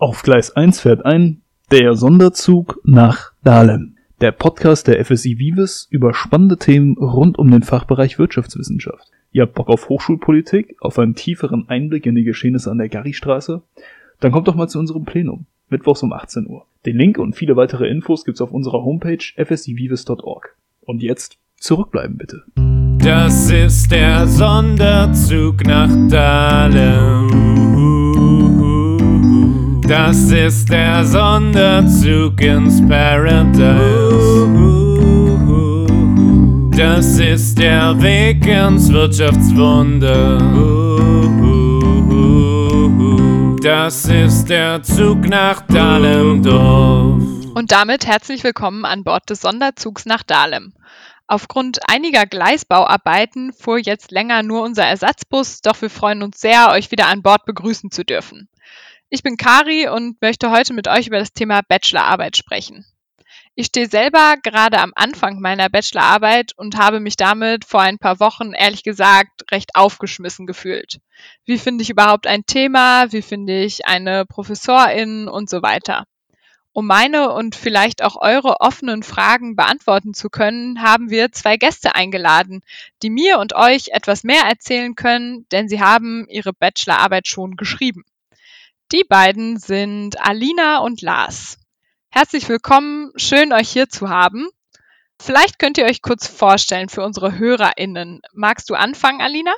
Auf Gleis 1 fährt ein der Sonderzug nach Dahlem. Der Podcast der FSI Vives über spannende Themen rund um den Fachbereich Wirtschaftswissenschaft. Ihr habt Bock auf Hochschulpolitik, auf einen tieferen Einblick in die Geschehnisse an der Garristraße? Dann kommt doch mal zu unserem Plenum. Mittwochs um 18 Uhr. Den Link und viele weitere Infos gibt's auf unserer Homepage fsivives.org. Und jetzt zurückbleiben bitte. Das ist der Sonderzug nach Dahlem. Das ist der Sonderzug ins Paradise. Das ist der Weg ins Wirtschaftswunder. Das ist der Zug nach Dahlem-Dorf. Und damit herzlich willkommen an Bord des Sonderzugs nach Dahlem. Aufgrund einiger Gleisbauarbeiten fuhr jetzt länger nur unser Ersatzbus, doch wir freuen uns sehr, euch wieder an Bord begrüßen zu dürfen. Ich bin Kari und möchte heute mit euch über das Thema Bachelorarbeit sprechen. Ich stehe selber gerade am Anfang meiner Bachelorarbeit und habe mich damit vor ein paar Wochen ehrlich gesagt recht aufgeschmissen gefühlt. Wie finde ich überhaupt ein Thema? Wie finde ich eine Professorin und so weiter? Um meine und vielleicht auch eure offenen Fragen beantworten zu können, haben wir zwei Gäste eingeladen, die mir und euch etwas mehr erzählen können, denn sie haben ihre Bachelorarbeit schon geschrieben. Die beiden sind Alina und Lars. Herzlich willkommen, schön euch hier zu haben. Vielleicht könnt ihr euch kurz vorstellen für unsere HörerInnen. Magst du anfangen, Alina?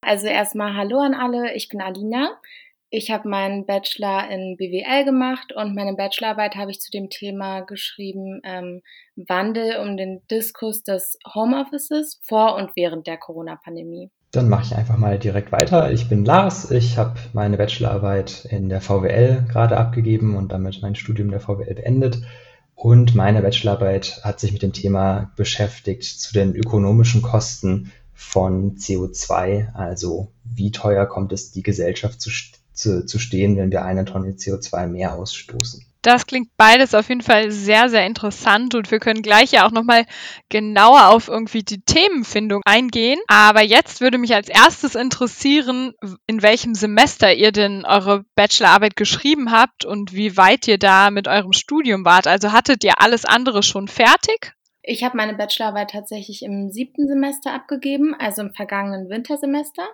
Also erstmal Hallo an alle, ich bin Alina. Ich habe meinen Bachelor in BWL gemacht und meine Bachelorarbeit habe ich zu dem Thema geschrieben, ähm, Wandel um den Diskurs des Homeoffices vor und während der Corona-Pandemie. Dann mache ich einfach mal direkt weiter. Ich bin Lars. Ich habe meine Bachelorarbeit in der VWL gerade abgegeben und damit mein Studium der VWL beendet. Und meine Bachelorarbeit hat sich mit dem Thema beschäftigt zu den ökonomischen Kosten von CO2. Also wie teuer kommt es die Gesellschaft zu, zu, zu stehen, wenn wir eine Tonne CO2 mehr ausstoßen. Das klingt beides auf jeden Fall sehr, sehr interessant und wir können gleich ja auch nochmal genauer auf irgendwie die Themenfindung eingehen. Aber jetzt würde mich als erstes interessieren, in welchem Semester ihr denn eure Bachelorarbeit geschrieben habt und wie weit ihr da mit eurem Studium wart. Also hattet ihr alles andere schon fertig? Ich habe meine Bachelorarbeit tatsächlich im siebten Semester abgegeben, also im vergangenen Wintersemester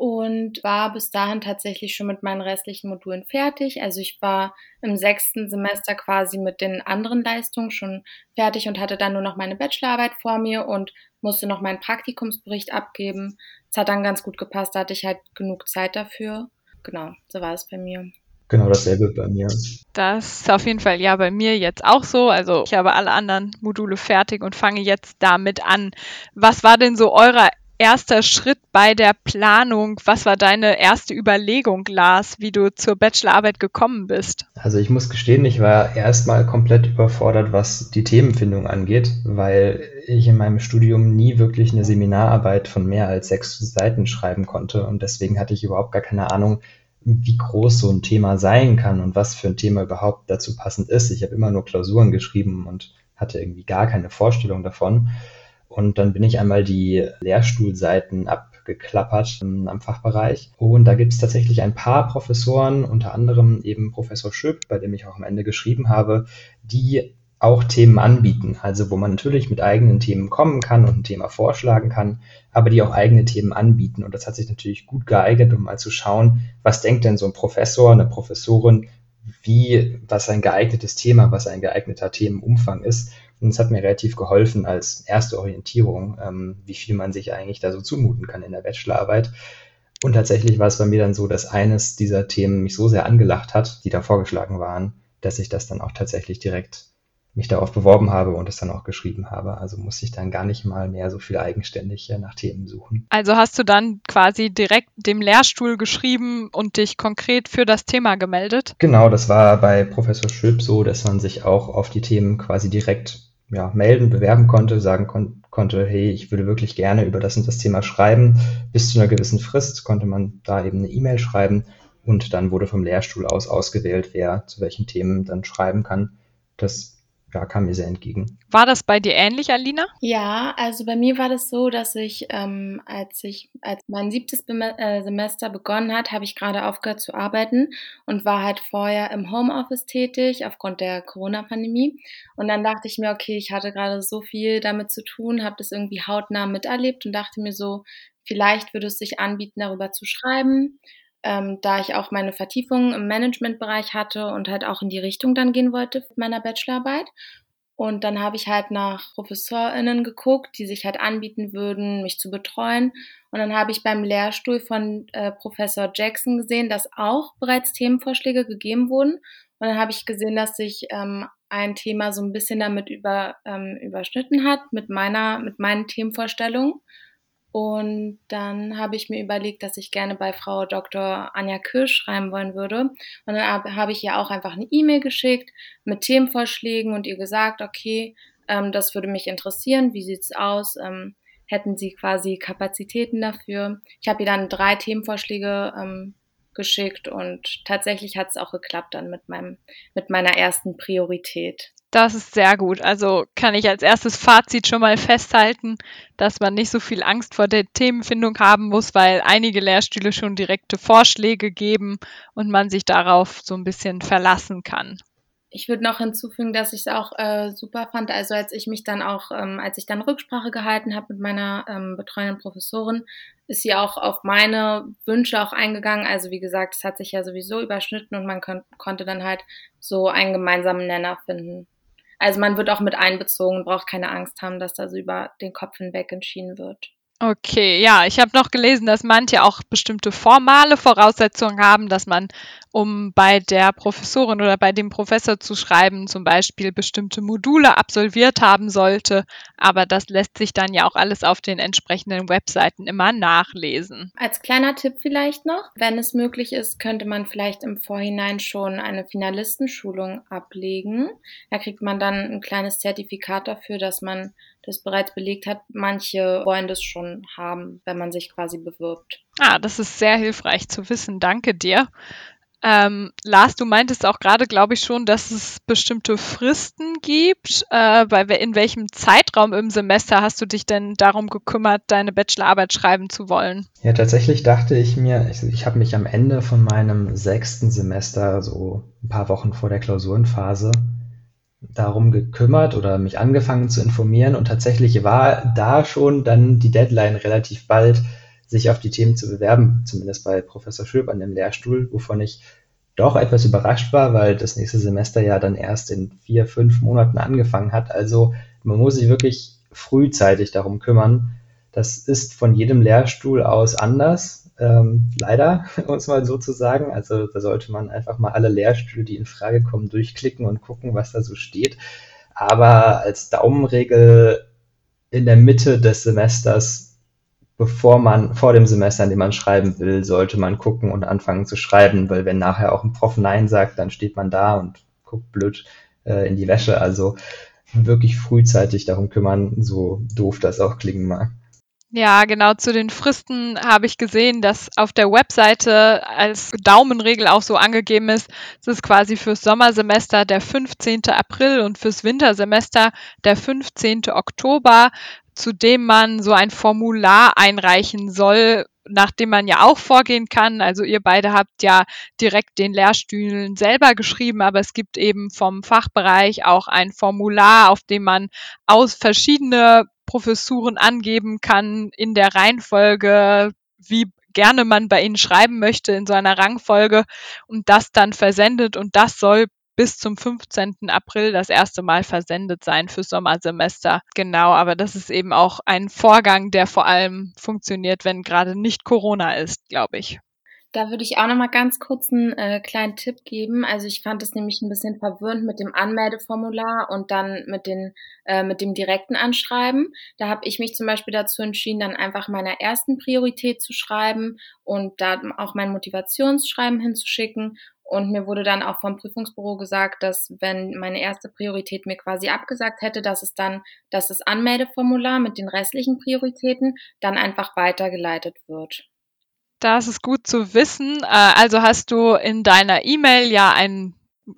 und war bis dahin tatsächlich schon mit meinen restlichen Modulen fertig. Also ich war im sechsten Semester quasi mit den anderen Leistungen schon fertig und hatte dann nur noch meine Bachelorarbeit vor mir und musste noch meinen Praktikumsbericht abgeben. Es hat dann ganz gut gepasst, da hatte ich halt genug Zeit dafür. Genau, so war es bei mir. Genau dasselbe bei mir. Das ist auf jeden Fall ja bei mir jetzt auch so. Also ich habe alle anderen Module fertig und fange jetzt damit an. Was war denn so euer erster Schritt bei der Planung? Was war deine erste Überlegung, Lars, wie du zur Bachelorarbeit gekommen bist? Also ich muss gestehen, ich war erstmal komplett überfordert, was die Themenfindung angeht, weil ich in meinem Studium nie wirklich eine Seminararbeit von mehr als sechs Seiten schreiben konnte und deswegen hatte ich überhaupt gar keine Ahnung, wie groß so ein Thema sein kann und was für ein Thema überhaupt dazu passend ist. Ich habe immer nur Klausuren geschrieben und hatte irgendwie gar keine Vorstellung davon. Und dann bin ich einmal die Lehrstuhlseiten abgeklappert ähm, am Fachbereich. Und da gibt es tatsächlich ein paar Professoren, unter anderem eben Professor Schöp, bei dem ich auch am Ende geschrieben habe, die auch Themen anbieten. Also wo man natürlich mit eigenen Themen kommen kann und ein Thema vorschlagen kann, aber die auch eigene Themen anbieten. Und das hat sich natürlich gut geeignet, um mal zu schauen, was denkt denn so ein Professor, eine Professorin, wie, was ein geeignetes Thema, was ein geeigneter Themenumfang ist. Und es hat mir relativ geholfen als erste Orientierung, ähm, wie viel man sich eigentlich da so zumuten kann in der Bachelorarbeit. Und tatsächlich war es bei mir dann so, dass eines dieser Themen mich so sehr angelacht hat, die da vorgeschlagen waren, dass ich das dann auch tatsächlich direkt mich darauf beworben habe und es dann auch geschrieben habe. Also musste ich dann gar nicht mal mehr so viel eigenständig nach Themen suchen. Also hast du dann quasi direkt dem Lehrstuhl geschrieben und dich konkret für das Thema gemeldet? Genau, das war bei Professor Schöp so, dass man sich auch auf die Themen quasi direkt ja, melden, bewerben konnte, sagen kon konnte, hey, ich würde wirklich gerne über das und das Thema schreiben. Bis zu einer gewissen Frist konnte man da eben eine E-Mail schreiben und dann wurde vom Lehrstuhl aus ausgewählt, wer zu welchen Themen dann schreiben kann. Das ja, kam mir sehr entgegen. War das bei dir ähnlich, Alina? Ja, also bei mir war das so, dass ich, ähm, als ich, als mein siebtes äh, Semester begonnen hat, habe ich gerade aufgehört zu arbeiten und war halt vorher im Homeoffice tätig aufgrund der Corona-Pandemie. Und dann dachte ich mir, okay, ich hatte gerade so viel damit zu tun, habe das irgendwie hautnah miterlebt und dachte mir so, vielleicht würde es sich anbieten, darüber zu schreiben. Ähm, da ich auch meine Vertiefung im Managementbereich hatte und halt auch in die Richtung dann gehen wollte mit meiner Bachelorarbeit. Und dann habe ich halt nach ProfessorInnen geguckt, die sich halt anbieten würden, mich zu betreuen. Und dann habe ich beim Lehrstuhl von äh, Professor Jackson gesehen, dass auch bereits Themenvorschläge gegeben wurden. Und dann habe ich gesehen, dass sich ähm, ein Thema so ein bisschen damit über, ähm, überschnitten hat mit meiner, mit meinen Themenvorstellungen. Und dann habe ich mir überlegt, dass ich gerne bei Frau Dr. Anja Kirsch schreiben wollen würde. Und dann habe ich ihr auch einfach eine E-Mail geschickt mit Themenvorschlägen und ihr gesagt, okay, ähm, das würde mich interessieren. Wie sieht's aus? Ähm, hätten Sie quasi Kapazitäten dafür? Ich habe ihr dann drei Themenvorschläge ähm, geschickt und tatsächlich hat es auch geklappt dann mit meinem mit meiner ersten Priorität. Das ist sehr gut. Also kann ich als erstes Fazit schon mal festhalten, dass man nicht so viel Angst vor der Themenfindung haben muss, weil einige Lehrstühle schon direkte Vorschläge geben und man sich darauf so ein bisschen verlassen kann. Ich würde noch hinzufügen, dass ich es auch äh, super fand, also als ich mich dann auch, ähm, als ich dann Rücksprache gehalten habe mit meiner ähm, betreuenden Professorin, ist sie auch auf meine Wünsche auch eingegangen. Also wie gesagt, es hat sich ja sowieso überschnitten und man kon konnte dann halt so einen gemeinsamen Nenner finden. Also man wird auch mit einbezogen, braucht keine Angst haben, dass da so über den Kopf hinweg entschieden wird. Okay, ja, ich habe noch gelesen, dass manche auch bestimmte formale Voraussetzungen haben, dass man, um bei der Professorin oder bei dem Professor zu schreiben, zum Beispiel bestimmte Module absolviert haben sollte. Aber das lässt sich dann ja auch alles auf den entsprechenden Webseiten immer nachlesen. Als kleiner Tipp vielleicht noch, wenn es möglich ist, könnte man vielleicht im Vorhinein schon eine Finalistenschulung ablegen. Da kriegt man dann ein kleines Zertifikat dafür, dass man das bereits belegt hat. Manche wollen das schon haben, wenn man sich quasi bewirbt. Ah, das ist sehr hilfreich zu wissen. Danke dir. Ähm, Lars, du meintest auch gerade, glaube ich, schon, dass es bestimmte Fristen gibt. Äh, bei, in welchem Zeitraum im Semester hast du dich denn darum gekümmert, deine Bachelorarbeit schreiben zu wollen? Ja, tatsächlich dachte ich mir, ich, ich habe mich am Ende von meinem sechsten Semester, so ein paar Wochen vor der Klausurenphase, darum gekümmert oder mich angefangen zu informieren und tatsächlich war da schon dann die Deadline relativ bald, sich auf die Themen zu bewerben, zumindest bei Professor Schöb an dem Lehrstuhl, wovon ich doch etwas überrascht war, weil das nächste Semester ja dann erst in vier, fünf Monaten angefangen hat. Also man muss sich wirklich frühzeitig darum kümmern. Das ist von jedem Lehrstuhl aus anders ähm, leider, um es mal so zu sagen. Also da sollte man einfach mal alle Lehrstühle, die in Frage kommen, durchklicken und gucken, was da so steht. Aber als Daumenregel in der Mitte des Semesters, bevor man, vor dem Semester, in dem man schreiben will, sollte man gucken und anfangen zu schreiben, weil wenn nachher auch ein Prof Nein sagt, dann steht man da und guckt blöd äh, in die Wäsche. Also wirklich frühzeitig darum kümmern, so doof das auch klingen mag. Ja, genau. Zu den Fristen habe ich gesehen, dass auf der Webseite als Daumenregel auch so angegeben ist, es ist quasi fürs Sommersemester der 15. April und fürs Wintersemester der 15. Oktober, zu dem man so ein Formular einreichen soll, nach dem man ja auch vorgehen kann. Also ihr beide habt ja direkt den Lehrstühlen selber geschrieben, aber es gibt eben vom Fachbereich auch ein Formular, auf dem man aus verschiedene Professuren angeben kann in der Reihenfolge, wie gerne man bei ihnen schreiben möchte in so einer Rangfolge und das dann versendet und das soll bis zum 15. April das erste Mal versendet sein fürs Sommersemester. Genau, aber das ist eben auch ein Vorgang, der vor allem funktioniert, wenn gerade nicht Corona ist, glaube ich. Da würde ich auch noch mal ganz kurz einen äh, kleinen Tipp geben. Also ich fand es nämlich ein bisschen verwirrend mit dem Anmeldeformular und dann mit, den, äh, mit dem direkten Anschreiben. Da habe ich mich zum Beispiel dazu entschieden, dann einfach meiner ersten Priorität zu schreiben und da auch mein Motivationsschreiben hinzuschicken. Und mir wurde dann auch vom Prüfungsbüro gesagt, dass wenn meine erste Priorität mir quasi abgesagt hätte, dass es dann, dass das Anmeldeformular mit den restlichen Prioritäten dann einfach weitergeleitet wird. Das ist gut zu wissen. Äh, also hast du in deiner E-Mail ja ein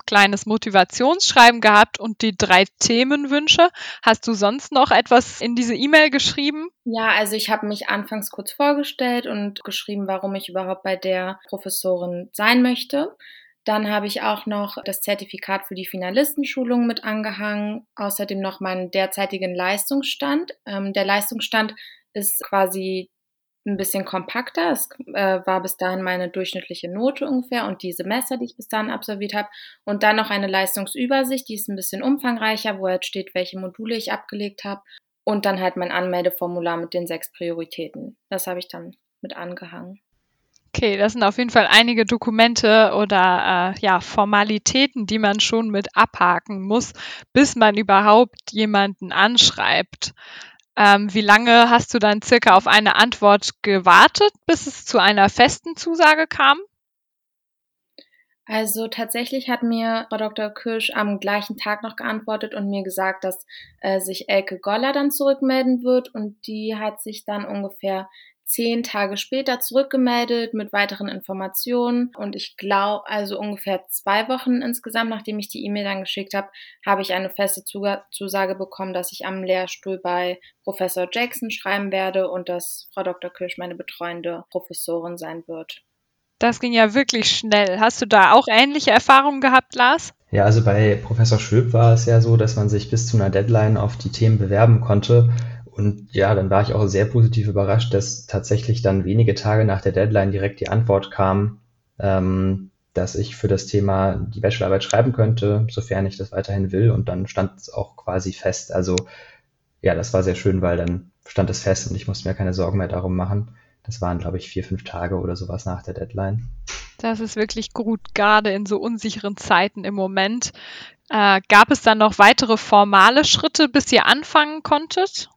kleines Motivationsschreiben gehabt und die drei Themenwünsche. Hast du sonst noch etwas in diese E-Mail geschrieben? Ja, also ich habe mich anfangs kurz vorgestellt und geschrieben, warum ich überhaupt bei der Professorin sein möchte. Dann habe ich auch noch das Zertifikat für die Finalistenschulung mit angehangen, außerdem noch meinen derzeitigen Leistungsstand. Ähm, der Leistungsstand ist quasi ein bisschen kompakter. Es äh, war bis dahin meine durchschnittliche Note ungefähr und die Semester, die ich bis dahin absolviert habe. Und dann noch eine Leistungsübersicht, die ist ein bisschen umfangreicher, wo halt steht, welche Module ich abgelegt habe. Und dann halt mein Anmeldeformular mit den sechs Prioritäten. Das habe ich dann mit angehangen. Okay, das sind auf jeden Fall einige Dokumente oder äh, ja, Formalitäten, die man schon mit abhaken muss, bis man überhaupt jemanden anschreibt. Ähm, wie lange hast du dann circa auf eine Antwort gewartet, bis es zu einer festen Zusage kam? Also tatsächlich hat mir Frau Dr. Kirsch am gleichen Tag noch geantwortet und mir gesagt, dass äh, sich Elke Goller dann zurückmelden wird und die hat sich dann ungefähr zehn Tage später zurückgemeldet mit weiteren Informationen. Und ich glaube, also ungefähr zwei Wochen insgesamt, nachdem ich die E-Mail dann geschickt habe, habe ich eine feste Zusage bekommen, dass ich am Lehrstuhl bei Professor Jackson schreiben werde und dass Frau Dr. Kirsch meine betreuende Professorin sein wird. Das ging ja wirklich schnell. Hast du da auch ähnliche Erfahrungen gehabt, Lars? Ja, also bei Professor Schwöb war es ja so, dass man sich bis zu einer Deadline auf die Themen bewerben konnte. Und ja, dann war ich auch sehr positiv überrascht, dass tatsächlich dann wenige Tage nach der Deadline direkt die Antwort kam, ähm, dass ich für das Thema die Bachelorarbeit schreiben könnte, sofern ich das weiterhin will. Und dann stand es auch quasi fest. Also ja, das war sehr schön, weil dann stand es fest und ich musste mir keine Sorgen mehr darum machen. Das waren, glaube ich, vier, fünf Tage oder sowas nach der Deadline. Das ist wirklich gut, gerade in so unsicheren Zeiten im Moment. Äh, gab es dann noch weitere formale Schritte, bis ihr anfangen konntet?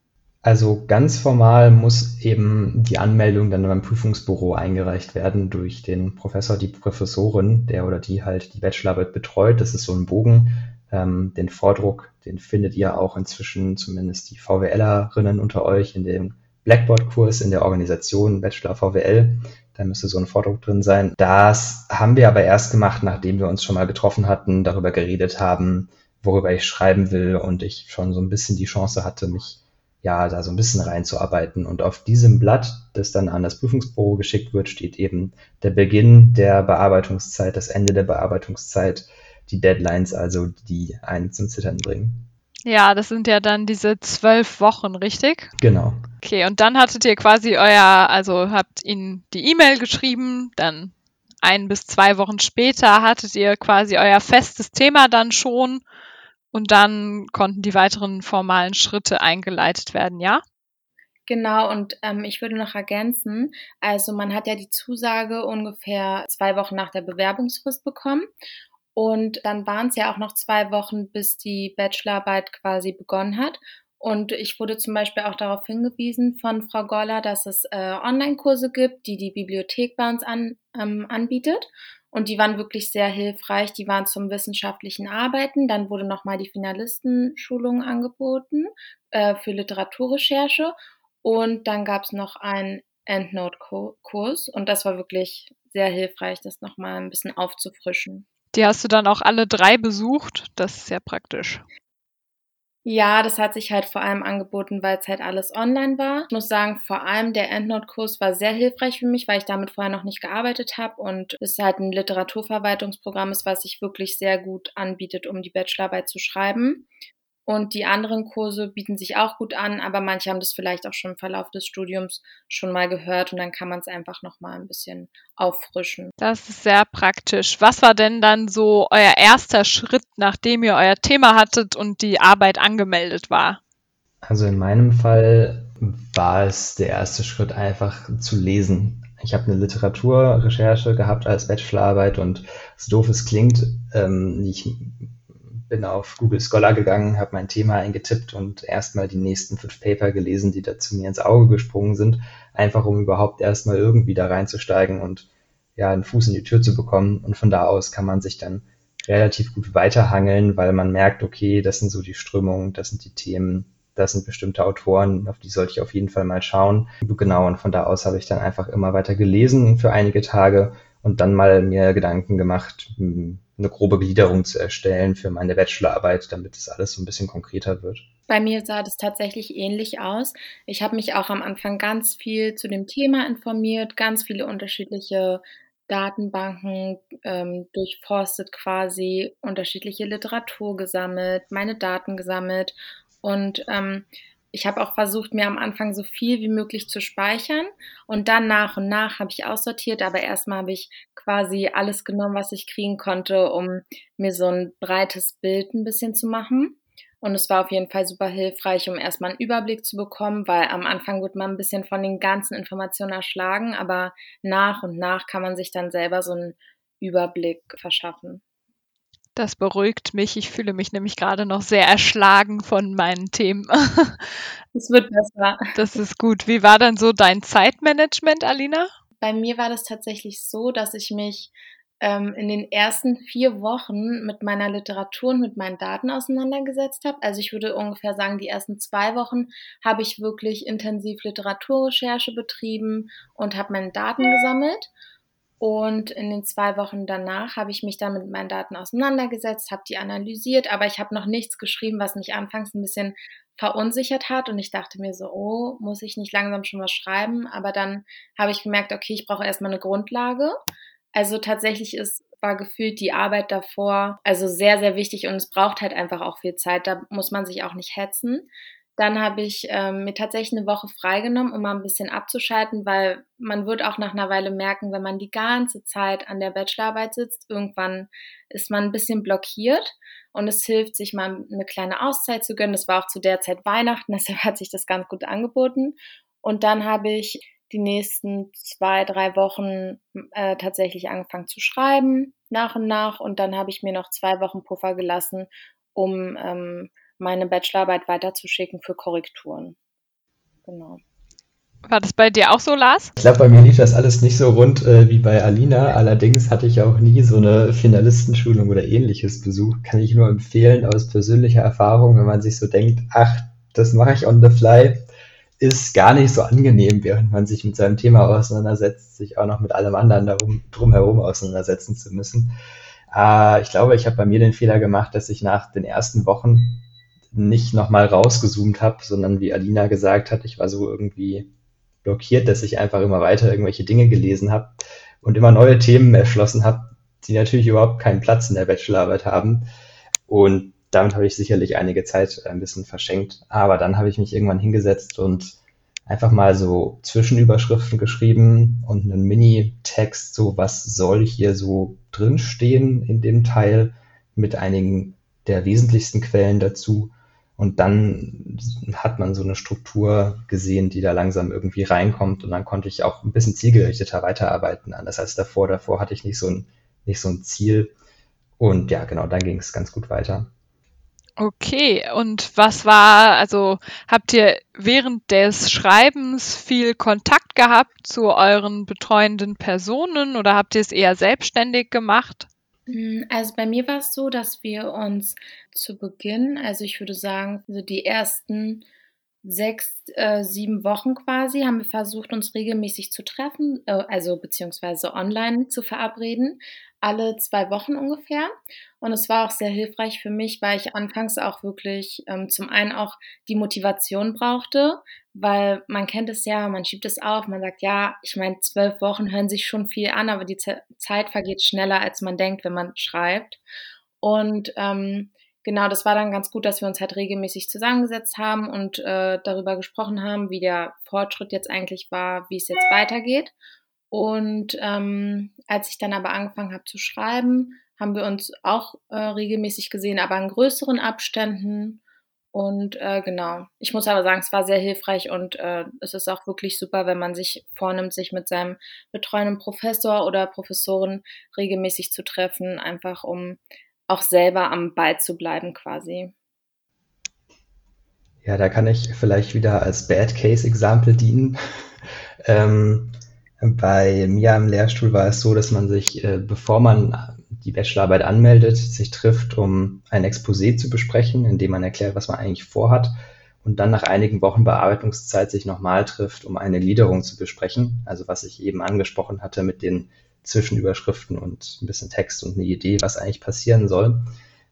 Also ganz formal muss eben die Anmeldung dann beim Prüfungsbüro eingereicht werden durch den Professor, die Professorin, der oder die halt die Bachelorarbeit betreut. Das ist so ein Bogen. Ähm, den Vordruck, den findet ihr auch inzwischen zumindest die VWLerinnen unter euch in dem Blackboard-Kurs in der Organisation Bachelor VWL. Da müsste so ein Vordruck drin sein. Das haben wir aber erst gemacht, nachdem wir uns schon mal getroffen hatten, darüber geredet haben, worüber ich schreiben will und ich schon so ein bisschen die Chance hatte, mich ja, da so ein bisschen reinzuarbeiten. Und auf diesem Blatt, das dann an das Prüfungsbüro geschickt wird, steht eben der Beginn der Bearbeitungszeit, das Ende der Bearbeitungszeit, die Deadlines, also die einen zum Zittern bringen. Ja, das sind ja dann diese zwölf Wochen, richtig? Genau. Okay, und dann hattet ihr quasi euer, also habt ihnen die E-Mail geschrieben, dann ein bis zwei Wochen später hattet ihr quasi euer festes Thema dann schon und dann konnten die weiteren formalen Schritte eingeleitet werden, ja? Genau, und ähm, ich würde noch ergänzen, also man hat ja die Zusage ungefähr zwei Wochen nach der Bewerbungsfrist bekommen. Und dann waren es ja auch noch zwei Wochen, bis die Bachelorarbeit quasi begonnen hat. Und ich wurde zum Beispiel auch darauf hingewiesen von Frau Goller, dass es äh, Online-Kurse gibt, die die Bibliothek bei uns an, ähm, anbietet. Und die waren wirklich sehr hilfreich. Die waren zum wissenschaftlichen Arbeiten. Dann wurde nochmal die Finalistenschulung angeboten äh, für Literaturrecherche. Und dann gab es noch einen Endnote-Kurs. Und das war wirklich sehr hilfreich, das nochmal ein bisschen aufzufrischen. Die hast du dann auch alle drei besucht. Das ist sehr praktisch. Ja, das hat sich halt vor allem angeboten, weil es halt alles online war. Ich muss sagen, vor allem der EndNote-Kurs war sehr hilfreich für mich, weil ich damit vorher noch nicht gearbeitet habe und es halt ein Literaturverwaltungsprogramm ist, was sich wirklich sehr gut anbietet, um die Bachelorarbeit zu schreiben. Und die anderen Kurse bieten sich auch gut an, aber manche haben das vielleicht auch schon im Verlauf des Studiums schon mal gehört und dann kann man es einfach noch mal ein bisschen auffrischen. Das ist sehr praktisch. Was war denn dann so euer erster Schritt, nachdem ihr euer Thema hattet und die Arbeit angemeldet war? Also in meinem Fall war es der erste Schritt einfach zu lesen. Ich habe eine Literaturrecherche gehabt als Bachelorarbeit und so doof es klingt, ähm, ich bin auf Google Scholar gegangen, habe mein Thema eingetippt und erstmal die nächsten fünf Paper gelesen, die da zu mir ins Auge gesprungen sind, einfach um überhaupt erstmal irgendwie da reinzusteigen und ja, einen Fuß in die Tür zu bekommen. Und von da aus kann man sich dann relativ gut weiterhangeln, weil man merkt, okay, das sind so die Strömungen, das sind die Themen, das sind bestimmte Autoren, auf die sollte ich auf jeden Fall mal schauen. Genau, und von da aus habe ich dann einfach immer weiter gelesen für einige Tage und dann mal mir Gedanken gemacht, hm, eine grobe Gliederung zu erstellen für meine Bachelorarbeit, damit es alles so ein bisschen konkreter wird. Bei mir sah das tatsächlich ähnlich aus. Ich habe mich auch am Anfang ganz viel zu dem Thema informiert, ganz viele unterschiedliche Datenbanken ähm, durchforstet quasi, unterschiedliche Literatur gesammelt, meine Daten gesammelt und ähm, ich habe auch versucht, mir am Anfang so viel wie möglich zu speichern und dann nach und nach habe ich aussortiert, aber erstmal habe ich quasi alles genommen, was ich kriegen konnte, um mir so ein breites Bild ein bisschen zu machen. Und es war auf jeden Fall super hilfreich, um erstmal einen Überblick zu bekommen, weil am Anfang wird man ein bisschen von den ganzen Informationen erschlagen, aber nach und nach kann man sich dann selber so einen Überblick verschaffen. Das beruhigt mich. Ich fühle mich nämlich gerade noch sehr erschlagen von meinen Themen. Es wird besser. Das ist gut. Wie war dann so dein Zeitmanagement, Alina? Bei mir war das tatsächlich so, dass ich mich ähm, in den ersten vier Wochen mit meiner Literatur und mit meinen Daten auseinandergesetzt habe. Also ich würde ungefähr sagen, die ersten zwei Wochen habe ich wirklich intensiv Literaturrecherche betrieben und habe meine Daten gesammelt. Und in den zwei Wochen danach habe ich mich dann mit meinen Daten auseinandergesetzt, habe die analysiert, aber ich habe noch nichts geschrieben, was mich anfangs ein bisschen verunsichert hat. Und ich dachte mir so, oh, muss ich nicht langsam schon was schreiben? Aber dann habe ich gemerkt, okay, ich brauche erstmal eine Grundlage. Also tatsächlich ist war gefühlt die Arbeit davor also sehr, sehr wichtig und es braucht halt einfach auch viel Zeit. Da muss man sich auch nicht hetzen. Dann habe ich ähm, mir tatsächlich eine Woche freigenommen, um mal ein bisschen abzuschalten, weil man wird auch nach einer Weile merken, wenn man die ganze Zeit an der Bachelorarbeit sitzt, irgendwann ist man ein bisschen blockiert und es hilft, sich mal eine kleine Auszeit zu gönnen. Das war auch zu der Zeit Weihnachten, deshalb hat sich das ganz gut angeboten. Und dann habe ich die nächsten zwei, drei Wochen äh, tatsächlich angefangen zu schreiben, nach und nach. Und dann habe ich mir noch zwei Wochen Puffer gelassen, um ähm, meine Bachelorarbeit weiterzuschicken für Korrekturen. Genau. War das bei dir auch so, Lars? Ich glaube, bei mir lief das alles nicht so rund äh, wie bei Alina. Allerdings hatte ich auch nie so eine Finalistenschulung oder ähnliches besucht. Kann ich nur empfehlen aus persönlicher Erfahrung, wenn man sich so denkt, ach, das mache ich on the fly, ist gar nicht so angenehm, während man sich mit seinem Thema auseinandersetzt, sich auch noch mit allem anderen darum, drumherum auseinandersetzen zu müssen. Äh, ich glaube, ich habe bei mir den Fehler gemacht, dass ich nach den ersten Wochen nicht nochmal rausgezoomt habe, sondern wie Alina gesagt hat, ich war so irgendwie blockiert, dass ich einfach immer weiter irgendwelche Dinge gelesen habe und immer neue Themen erschlossen habe, die natürlich überhaupt keinen Platz in der Bachelorarbeit haben. Und damit habe ich sicherlich einige Zeit ein bisschen verschenkt. Aber dann habe ich mich irgendwann hingesetzt und einfach mal so Zwischenüberschriften geschrieben und einen Mini-Text, so was soll hier so drinstehen in dem Teil mit einigen der wesentlichsten Quellen dazu und dann hat man so eine Struktur gesehen, die da langsam irgendwie reinkommt. Und dann konnte ich auch ein bisschen zielgerichteter weiterarbeiten. Anders als davor. Davor hatte ich nicht so ein, nicht so ein Ziel. Und ja, genau, dann ging es ganz gut weiter. Okay, und was war, also habt ihr während des Schreibens viel Kontakt gehabt zu euren betreuenden Personen oder habt ihr es eher selbstständig gemacht? Hm, also bei mir war es so, dass wir uns zu Beginn, also ich würde sagen, so die ersten sechs, äh, sieben Wochen quasi, haben wir versucht, uns regelmäßig zu treffen, äh, also beziehungsweise online zu verabreden, alle zwei Wochen ungefähr. Und es war auch sehr hilfreich für mich, weil ich anfangs auch wirklich ähm, zum einen auch die Motivation brauchte, weil man kennt es ja, man schiebt es auf, man sagt, ja, ich meine, zwölf Wochen hören sich schon viel an, aber die Z Zeit vergeht schneller, als man denkt, wenn man schreibt. Und ähm, genau, das war dann ganz gut, dass wir uns halt regelmäßig zusammengesetzt haben und äh, darüber gesprochen haben, wie der Fortschritt jetzt eigentlich war, wie es jetzt weitergeht. Und ähm, als ich dann aber angefangen habe zu schreiben, haben wir uns auch äh, regelmäßig gesehen, aber in größeren Abständen. Und äh, genau, ich muss aber sagen, es war sehr hilfreich und äh, es ist auch wirklich super, wenn man sich vornimmt, sich mit seinem betreuenden Professor oder Professorin regelmäßig zu treffen, einfach um auch selber am Ball zu bleiben quasi. Ja, da kann ich vielleicht wieder als Bad Case Example dienen. ähm, bei mir am Lehrstuhl war es so, dass man sich, äh, bevor man die Bachelorarbeit anmeldet, sich trifft, um ein Exposé zu besprechen, in dem man erklärt, was man eigentlich vorhat und dann nach einigen Wochen Bearbeitungszeit sich nochmal trifft, um eine Gliederung zu besprechen. Also was ich eben angesprochen hatte mit den Zwischenüberschriften und ein bisschen Text und eine Idee, was eigentlich passieren soll.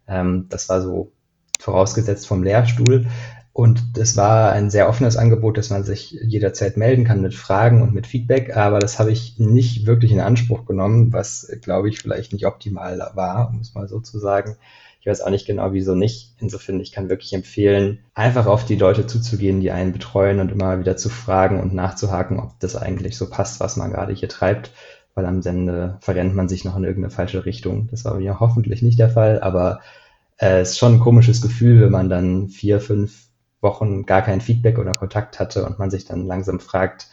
Ähm, das war so vorausgesetzt vom Lehrstuhl. Und es war ein sehr offenes Angebot, dass man sich jederzeit melden kann mit Fragen und mit Feedback, aber das habe ich nicht wirklich in Anspruch genommen, was, glaube ich, vielleicht nicht optimal war, um es mal so zu sagen. Ich weiß auch nicht genau, wieso nicht. Insofern, ich kann wirklich empfehlen, einfach auf die Leute zuzugehen, die einen betreuen und immer wieder zu fragen und nachzuhaken, ob das eigentlich so passt, was man gerade hier treibt, weil am Ende verrennt man sich noch in irgendeine falsche Richtung. Das war mir hoffentlich nicht der Fall, aber äh, es ist schon ein komisches Gefühl, wenn man dann vier, fünf Wochen gar kein Feedback oder Kontakt hatte und man sich dann langsam fragt,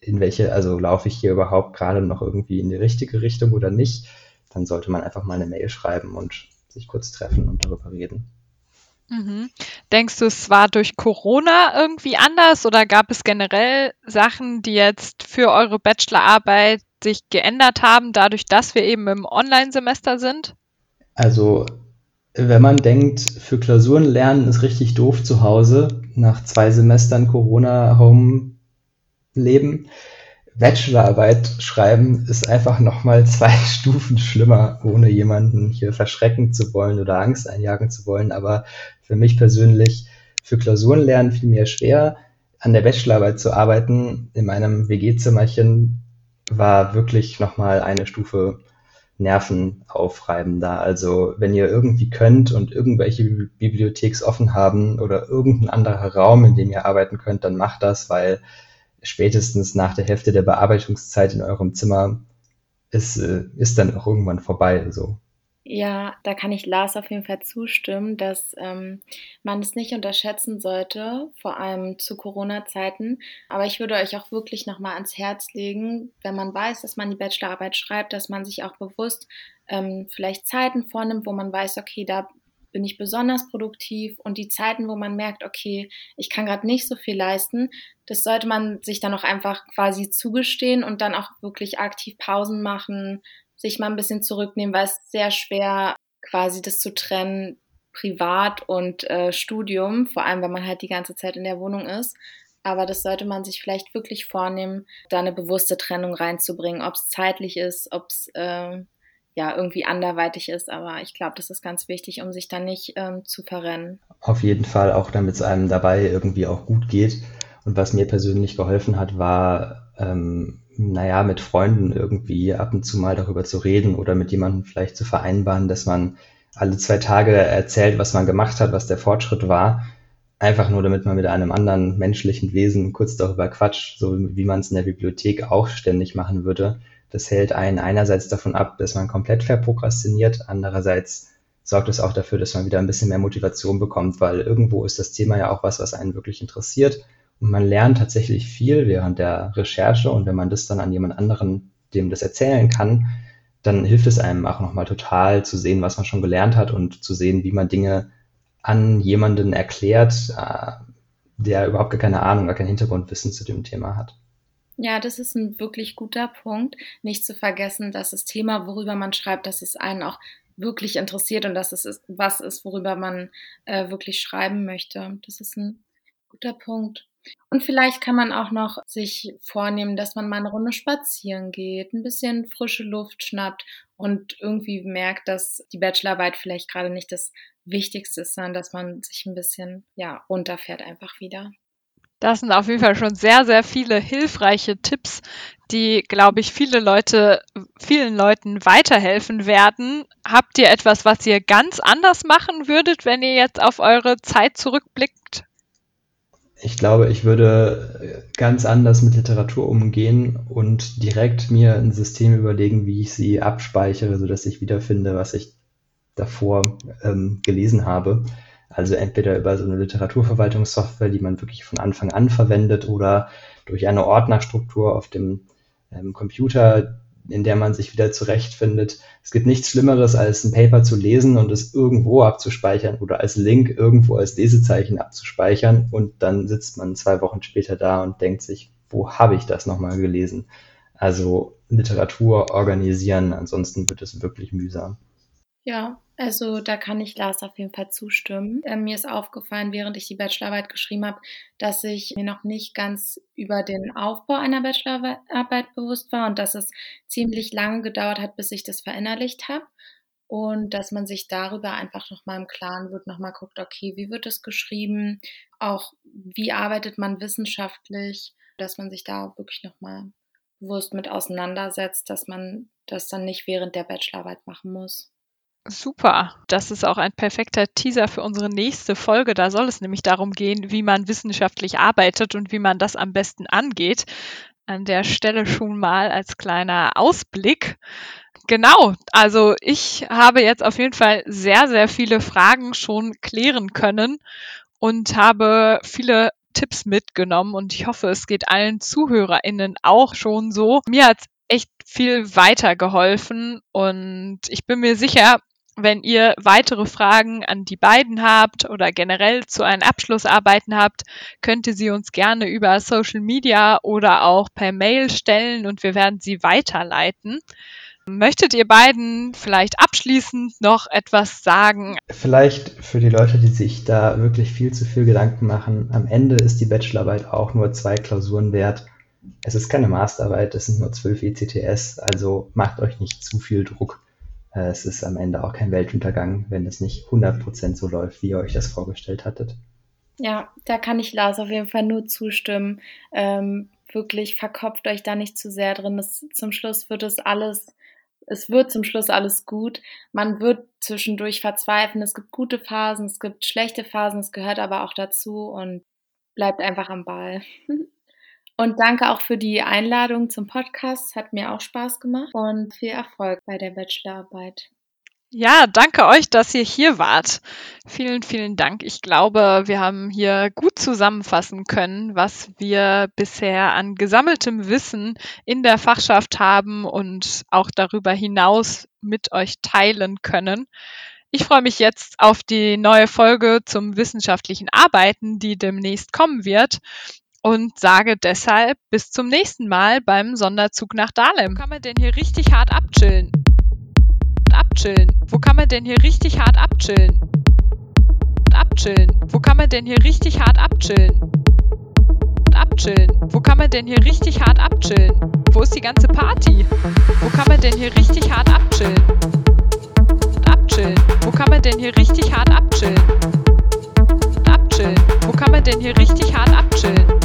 in welche, also laufe ich hier überhaupt gerade noch irgendwie in die richtige Richtung oder nicht, dann sollte man einfach mal eine Mail schreiben und sich kurz treffen und darüber reden. Mhm. Denkst du, es war durch Corona irgendwie anders oder gab es generell Sachen, die jetzt für eure Bachelorarbeit sich geändert haben, dadurch, dass wir eben im Online-Semester sind? Also wenn man denkt, für Klausuren lernen ist richtig doof zu Hause, nach zwei Semestern Corona-Home-Leben, Bachelorarbeit schreiben ist einfach nochmal zwei Stufen schlimmer, ohne jemanden hier verschrecken zu wollen oder Angst einjagen zu wollen. Aber für mich persönlich, für Klausuren lernen fiel mir schwer. An der Bachelorarbeit zu arbeiten in meinem WG-Zimmerchen war wirklich nochmal eine Stufe nervenaufreibender. Also wenn ihr irgendwie könnt und irgendwelche Bibliotheks offen haben oder irgendein anderer Raum, in dem ihr arbeiten könnt, dann macht das, weil spätestens nach der Hälfte der Bearbeitungszeit in eurem Zimmer ist, äh, ist dann auch irgendwann vorbei. So. Ja, da kann ich Lars auf jeden Fall zustimmen, dass ähm, man es nicht unterschätzen sollte, vor allem zu Corona-Zeiten. Aber ich würde euch auch wirklich nochmal ans Herz legen, wenn man weiß, dass man die Bachelorarbeit schreibt, dass man sich auch bewusst ähm, vielleicht Zeiten vornimmt, wo man weiß, okay, da bin ich besonders produktiv und die Zeiten, wo man merkt, okay, ich kann gerade nicht so viel leisten, das sollte man sich dann auch einfach quasi zugestehen und dann auch wirklich aktiv Pausen machen, sich mal ein bisschen zurücknehmen, weil es sehr schwer quasi das zu trennen, Privat und äh, Studium, vor allem wenn man halt die ganze Zeit in der Wohnung ist. Aber das sollte man sich vielleicht wirklich vornehmen, da eine bewusste Trennung reinzubringen, ob es zeitlich ist, ob es äh, ja irgendwie anderweitig ist. Aber ich glaube, das ist ganz wichtig, um sich dann nicht ähm, zu verrennen. Auf jeden Fall, auch damit es einem dabei irgendwie auch gut geht. Und was mir persönlich geholfen hat, war ähm, naja, mit Freunden irgendwie ab und zu mal darüber zu reden oder mit jemandem vielleicht zu vereinbaren, dass man alle zwei Tage erzählt, was man gemacht hat, was der Fortschritt war. Einfach nur, damit man mit einem anderen menschlichen Wesen kurz darüber quatscht, so wie man es in der Bibliothek auch ständig machen würde. Das hält einen einerseits davon ab, dass man komplett verprokrastiniert, andererseits sorgt es auch dafür, dass man wieder ein bisschen mehr Motivation bekommt, weil irgendwo ist das Thema ja auch was, was einen wirklich interessiert und man lernt tatsächlich viel während der Recherche und wenn man das dann an jemand anderen, dem das erzählen kann, dann hilft es einem auch nochmal total zu sehen, was man schon gelernt hat und zu sehen, wie man Dinge an jemanden erklärt, äh, der überhaupt gar keine Ahnung, gar kein Hintergrundwissen zu dem Thema hat. Ja, das ist ein wirklich guter Punkt. Nicht zu vergessen, dass das Thema, worüber man schreibt, dass es einen auch wirklich interessiert und dass es was ist, worüber man äh, wirklich schreiben möchte. Das ist ein guter Punkt. Und vielleicht kann man auch noch sich vornehmen, dass man mal eine Runde spazieren geht, ein bisschen frische Luft schnappt und irgendwie merkt, dass die Bachelorarbeit vielleicht gerade nicht das Wichtigste ist, sondern dass man sich ein bisschen, ja, runterfährt einfach wieder. Das sind auf jeden Fall schon sehr, sehr viele hilfreiche Tipps, die, glaube ich, viele Leute, vielen Leuten weiterhelfen werden. Habt ihr etwas, was ihr ganz anders machen würdet, wenn ihr jetzt auf eure Zeit zurückblickt? Ich glaube, ich würde ganz anders mit Literatur umgehen und direkt mir ein System überlegen, wie ich sie abspeichere, sodass ich wiederfinde, was ich davor ähm, gelesen habe. Also entweder über so eine Literaturverwaltungssoftware, die man wirklich von Anfang an verwendet, oder durch eine Ordnerstruktur auf dem ähm, Computer, in der man sich wieder zurechtfindet. Es gibt nichts Schlimmeres, als ein Paper zu lesen und es irgendwo abzuspeichern oder als Link irgendwo als Lesezeichen abzuspeichern und dann sitzt man zwei Wochen später da und denkt sich, wo habe ich das nochmal gelesen? Also Literatur organisieren, ansonsten wird es wirklich mühsam. Ja, also da kann ich Lars auf jeden Fall zustimmen. Äh, mir ist aufgefallen, während ich die Bachelorarbeit geschrieben habe, dass ich mir noch nicht ganz über den Aufbau einer Bachelorarbeit bewusst war und dass es ziemlich lange gedauert hat, bis ich das verinnerlicht habe. Und dass man sich darüber einfach nochmal im Klaren wird, nochmal guckt, okay, wie wird es geschrieben? Auch wie arbeitet man wissenschaftlich? Dass man sich da wirklich nochmal bewusst mit auseinandersetzt, dass man das dann nicht während der Bachelorarbeit machen muss. Super. Das ist auch ein perfekter Teaser für unsere nächste Folge. Da soll es nämlich darum gehen, wie man wissenschaftlich arbeitet und wie man das am besten angeht. An der Stelle schon mal als kleiner Ausblick. Genau, also ich habe jetzt auf jeden Fall sehr, sehr viele Fragen schon klären können und habe viele Tipps mitgenommen und ich hoffe, es geht allen ZuhörerInnen auch schon so. Mir hat echt viel weitergeholfen und ich bin mir sicher, wenn ihr weitere Fragen an die beiden habt oder generell zu einem Abschlussarbeiten habt, könnt ihr sie uns gerne über Social Media oder auch per Mail stellen und wir werden sie weiterleiten. Möchtet ihr beiden vielleicht abschließend noch etwas sagen? Vielleicht für die Leute, die sich da wirklich viel zu viel Gedanken machen. Am Ende ist die Bachelorarbeit auch nur zwei Klausuren wert. Es ist keine Masterarbeit, es sind nur zwölf ECTS, also macht euch nicht zu viel Druck. Äh, es ist am Ende auch kein Weltuntergang, wenn es nicht 100% so läuft, wie ihr euch das vorgestellt hattet. Ja, da kann ich Lars auf jeden Fall nur zustimmen. Ähm, wirklich verkopft euch da nicht zu sehr drin. Das, zum Schluss wird es alles, es wird zum Schluss alles gut. Man wird zwischendurch verzweifeln. Es gibt gute Phasen, es gibt schlechte Phasen, es gehört aber auch dazu und bleibt einfach am Ball. Und danke auch für die Einladung zum Podcast. Hat mir auch Spaß gemacht und viel Erfolg bei der Bachelorarbeit. Ja, danke euch, dass ihr hier wart. Vielen, vielen Dank. Ich glaube, wir haben hier gut zusammenfassen können, was wir bisher an gesammeltem Wissen in der Fachschaft haben und auch darüber hinaus mit euch teilen können. Ich freue mich jetzt auf die neue Folge zum wissenschaftlichen Arbeiten, die demnächst kommen wird und sage deshalb bis zum nächsten Mal beim Sonderzug nach Dahlem. Wo kann man denn hier richtig hart abchillen? Abchillen. Wo kann man denn hier richtig hart abchillen? Abchillen. Wo kann man denn hier richtig hart abchillen? Abchillen. Wo kann man denn hier richtig hart abchillen? Wo ist die ganze Party? Wo kann man denn hier richtig hart abchillen? Abchillen. Wo kann man denn hier richtig hart abchillen? Abchillen. Wo kann man denn hier richtig hart abchillen?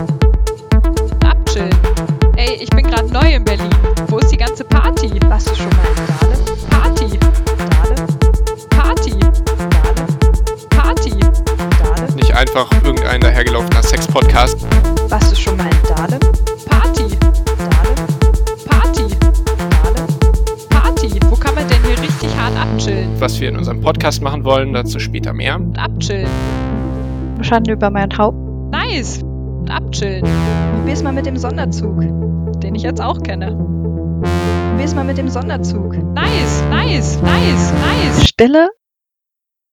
Neu in Berlin. Wo ist die ganze Party? Warst du schon mal in Dahlem? Party. Dahlem? Party. Dahlem? Party. Dahlem? Nicht einfach irgendein dahergelaufener Sex-Podcast. Warst du schon mal in Dahlem? Party. Dahlem? Party. Dahlem? Party. Wo kann man denn hier richtig hart abchillen? Was wir in unserem Podcast machen wollen, dazu später mehr. Und abchillen. Schande über mein Haupt. Nice. Und abchillen. Probier's mal mit dem Sonderzug. Den ich jetzt auch kenne. Probier's mal mit dem Sonderzug. Nice, nice, nice, nice. Stille